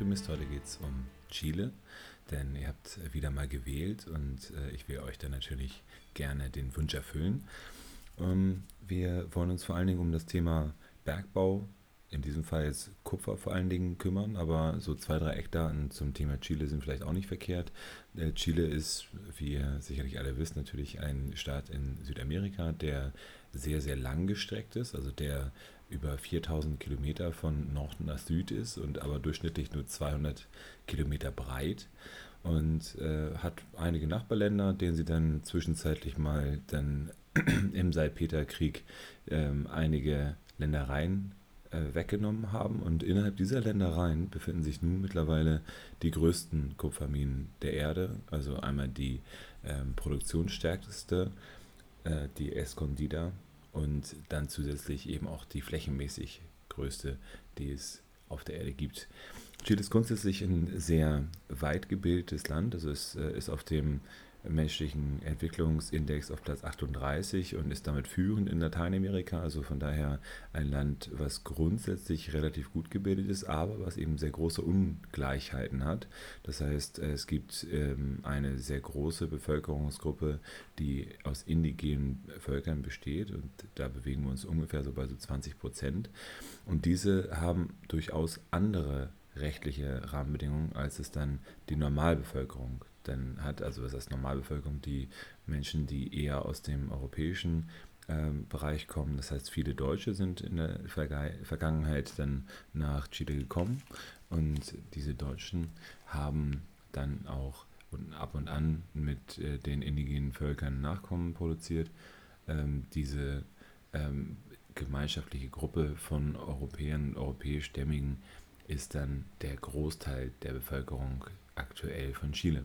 Optimist. Heute geht es um Chile, denn ihr habt wieder mal gewählt und äh, ich will euch dann natürlich gerne den Wunsch erfüllen. Ähm, wir wollen uns vor allen Dingen um das Thema Bergbau, in diesem Fall jetzt Kupfer vor allen Dingen, kümmern, aber so zwei, drei Eckdaten zum Thema Chile sind vielleicht auch nicht verkehrt. Äh, Chile ist, wie ihr sicherlich alle wisst, natürlich ein Staat in Südamerika, der sehr, sehr lang gestreckt ist, also der über 4000 Kilometer von Norden nach Süd ist und aber durchschnittlich nur 200 Kilometer breit und äh, hat einige Nachbarländer, denen sie dann zwischenzeitlich mal dann im Salpeterkrieg ähm, einige Ländereien äh, weggenommen haben. Und innerhalb dieser Ländereien befinden sich nun mittlerweile die größten Kupferminen der Erde. Also einmal die ähm, produktionsstärkste, äh, die Escondida und dann zusätzlich eben auch die flächenmäßig größte, die es auf der Erde gibt. Chile ist grundsätzlich ein sehr weit gebildetes Land. Also es äh, ist auf dem menschlichen Entwicklungsindex auf Platz 38 und ist damit führend in Lateinamerika. Also von daher ein Land, was grundsätzlich relativ gut gebildet ist, aber was eben sehr große Ungleichheiten hat. Das heißt, es gibt ähm, eine sehr große Bevölkerungsgruppe, die aus indigenen Völkern besteht und da bewegen wir uns ungefähr so bei so 20 Prozent. Und diese haben durchaus andere rechtliche Rahmenbedingungen, als es dann die Normalbevölkerung dann hat. Also was heißt Normalbevölkerung, die Menschen, die eher aus dem europäischen ähm, Bereich kommen. Das heißt, viele Deutsche sind in der Verge Vergangenheit dann nach Chile gekommen und diese Deutschen haben dann auch und ab und an mit äh, den indigenen Völkern Nachkommen produziert. Ähm, diese ähm, gemeinschaftliche Gruppe von Europäern, europäischstämmigen ist dann der Großteil der Bevölkerung aktuell von Chile.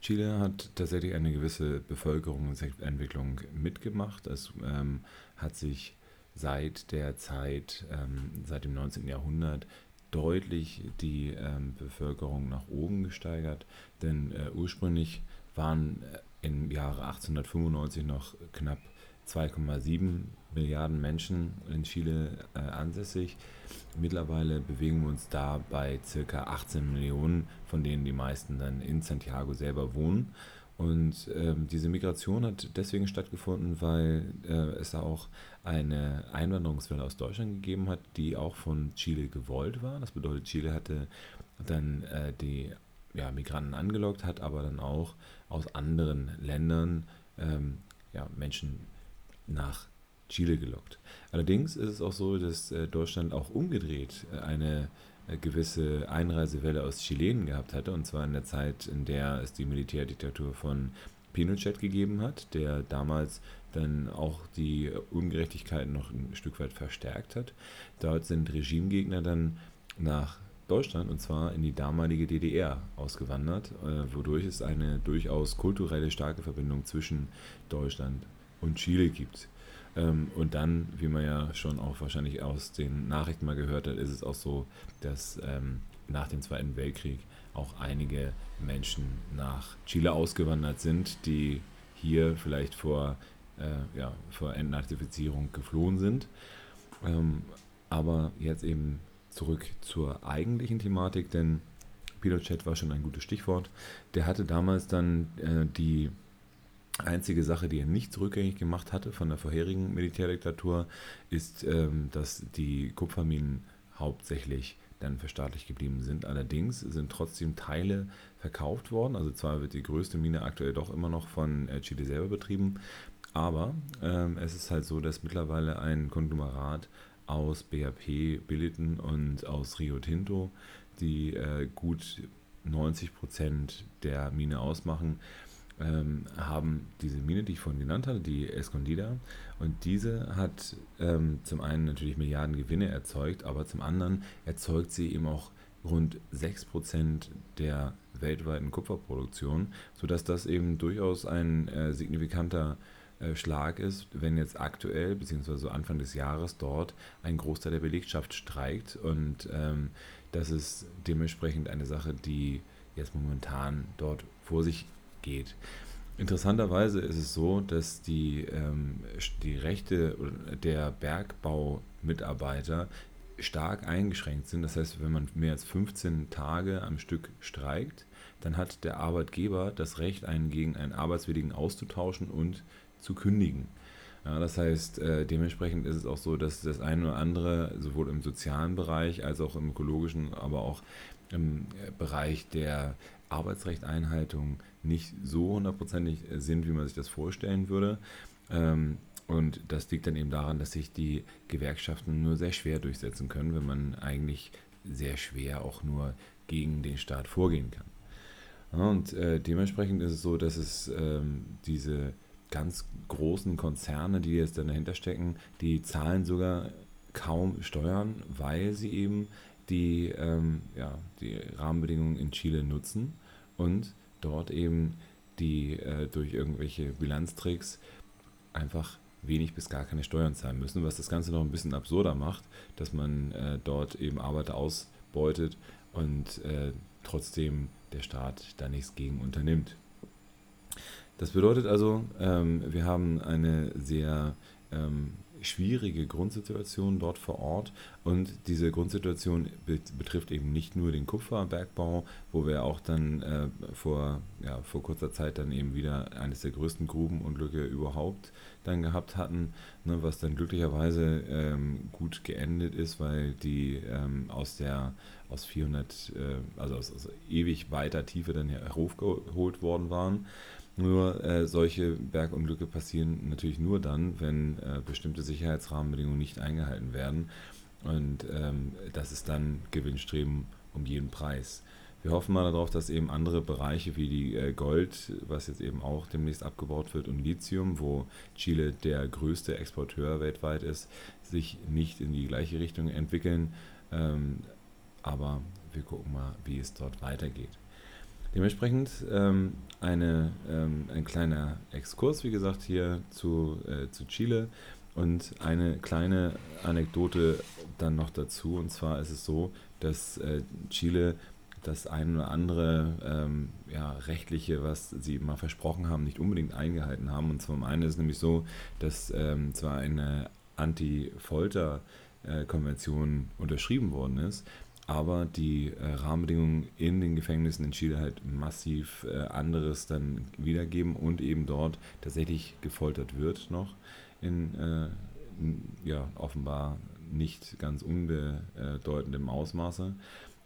Chile hat tatsächlich eine gewisse Bevölkerungsentwicklung mitgemacht. Es ähm, hat sich seit der Zeit, ähm, seit dem 19. Jahrhundert, deutlich die ähm, Bevölkerung nach oben gesteigert. Denn äh, ursprünglich waren äh, im Jahre 1895 noch knapp 2,7 Milliarden Menschen in Chile äh, ansässig. Mittlerweile bewegen wir uns da bei circa 18 Millionen, von denen die meisten dann in Santiago selber wohnen. Und ähm, diese Migration hat deswegen stattgefunden, weil äh, es da auch eine Einwanderungswelle aus Deutschland gegeben hat, die auch von Chile gewollt war. Das bedeutet, Chile hatte dann äh, die ja, Migranten angelockt, hat aber dann auch aus anderen Ländern ähm, ja, Menschen nach Chile gelockt. Allerdings ist es auch so, dass äh, Deutschland auch umgedreht äh, eine äh, gewisse Einreisewelle aus Chilenen gehabt hatte, und zwar in der Zeit, in der es die Militärdiktatur von Pinochet gegeben hat, der damals dann auch die Ungerechtigkeiten noch ein Stück weit verstärkt hat. Dort sind Regimegegner dann nach Deutschland und zwar in die damalige DDR ausgewandert, wodurch es eine durchaus kulturelle starke Verbindung zwischen Deutschland und Chile gibt. Ähm, und dann, wie man ja schon auch wahrscheinlich aus den Nachrichten mal gehört hat, ist es auch so, dass ähm, nach dem Zweiten Weltkrieg auch einige Menschen nach Chile ausgewandert sind, die hier vielleicht vor, äh, ja, vor Entnazifizierung geflohen sind. Ähm, aber jetzt eben zurück zur eigentlichen Thematik, denn Pinochet war schon ein gutes Stichwort. Der hatte damals dann äh, die Einzige Sache, die er nicht rückgängig gemacht hatte von der vorherigen Militärdiktatur, ist, ähm, dass die Kupferminen hauptsächlich dann verstaatlicht geblieben sind. Allerdings sind trotzdem Teile verkauft worden. Also zwar wird die größte Mine aktuell doch immer noch von äh, Chile selber betrieben, aber ähm, es ist halt so, dass mittlerweile ein Konglomerat aus BHP, Billiton und aus Rio Tinto, die äh, gut 90 Prozent der Mine ausmachen, ähm, haben diese Mine, die ich vorhin genannt hatte, die Escondida, und diese hat ähm, zum einen natürlich Milliarden Gewinne erzeugt, aber zum anderen erzeugt sie eben auch rund 6% der weltweiten Kupferproduktion, sodass das eben durchaus ein äh, signifikanter äh, Schlag ist, wenn jetzt aktuell bzw. Anfang des Jahres dort ein Großteil der Belegschaft streikt und ähm, das ist dementsprechend eine Sache, die jetzt momentan dort vor sich geht. Interessanterweise ist es so, dass die, ähm, die Rechte der Bergbaumitarbeiter stark eingeschränkt sind. Das heißt, wenn man mehr als 15 Tage am Stück streikt, dann hat der Arbeitgeber das Recht, einen gegen einen Arbeitswilligen auszutauschen und zu kündigen. Ja, das heißt, äh, dementsprechend ist es auch so, dass das eine oder andere sowohl im sozialen Bereich als auch im ökologischen, aber auch im äh, Bereich der Arbeitsrechteinhaltung nicht so hundertprozentig sind, wie man sich das vorstellen würde. Ähm, und das liegt dann eben daran, dass sich die Gewerkschaften nur sehr schwer durchsetzen können, wenn man eigentlich sehr schwer auch nur gegen den Staat vorgehen kann. Und äh, dementsprechend ist es so, dass es ähm, diese ganz großen Konzerne, die jetzt dann dahinter stecken, die zahlen sogar kaum Steuern, weil sie eben die, ähm, ja, die Rahmenbedingungen in Chile nutzen und dort eben die äh, durch irgendwelche Bilanztricks einfach wenig bis gar keine Steuern zahlen müssen, was das Ganze noch ein bisschen absurder macht, dass man äh, dort eben Arbeiter ausbeutet und äh, trotzdem der Staat da nichts gegen unternimmt. Das bedeutet also, ähm, wir haben eine sehr ähm, schwierige Grundsituation dort vor Ort und diese Grundsituation betrifft eben nicht nur den Kupferbergbau, wo wir auch dann äh, vor, ja, vor kurzer Zeit dann eben wieder eines der größten Grubenunglücke überhaupt dann gehabt hatten, ne, was dann glücklicherweise ähm, gut geendet ist, weil die ähm, aus der aus 400, äh, also aus, aus ewig weiter Tiefe dann heraufgeholt worden waren. Nur äh, solche Bergunglücke passieren natürlich nur dann, wenn äh, bestimmte Sicherheitsrahmenbedingungen nicht eingehalten werden. Und ähm, das ist dann Gewinnstreben um jeden Preis. Wir hoffen mal darauf, dass eben andere Bereiche wie die äh, Gold, was jetzt eben auch demnächst abgebaut wird, und Lithium, wo Chile der größte Exporteur weltweit ist, sich nicht in die gleiche Richtung entwickeln. Ähm, aber wir gucken mal, wie es dort weitergeht. Dementsprechend ähm, eine, ähm, ein kleiner Exkurs, wie gesagt, hier zu, äh, zu Chile und eine kleine Anekdote dann noch dazu. Und zwar ist es so, dass äh, Chile das eine oder andere ähm, ja, rechtliche, was sie mal versprochen haben, nicht unbedingt eingehalten haben. Und zum einen ist es nämlich so, dass ähm, zwar eine Anti-Folter-Konvention äh, unterschrieben worden ist, aber die äh, Rahmenbedingungen in den Gefängnissen in Chile halt massiv äh, anderes dann wiedergeben und eben dort tatsächlich gefoltert wird noch in, äh, ja, offenbar nicht ganz unbedeutendem Ausmaße.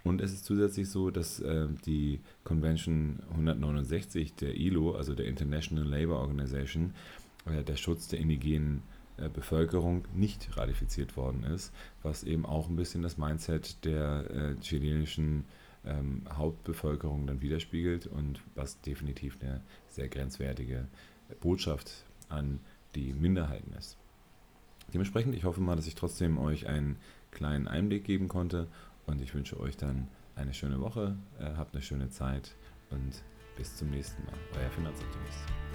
Und es ist zusätzlich so, dass äh, die Convention 169 der ILO, also der International Labour Organization, äh, der Schutz der indigenen Bevölkerung nicht ratifiziert worden ist, was eben auch ein bisschen das Mindset der äh, chilenischen ähm, Hauptbevölkerung dann widerspiegelt und was definitiv eine sehr grenzwertige Botschaft an die Minderheiten ist. Dementsprechend, ich hoffe mal, dass ich trotzdem euch einen kleinen Einblick geben konnte und ich wünsche euch dann eine schöne Woche, äh, habt eine schöne Zeit und bis zum nächsten Mal. Euer Finanzoptimist.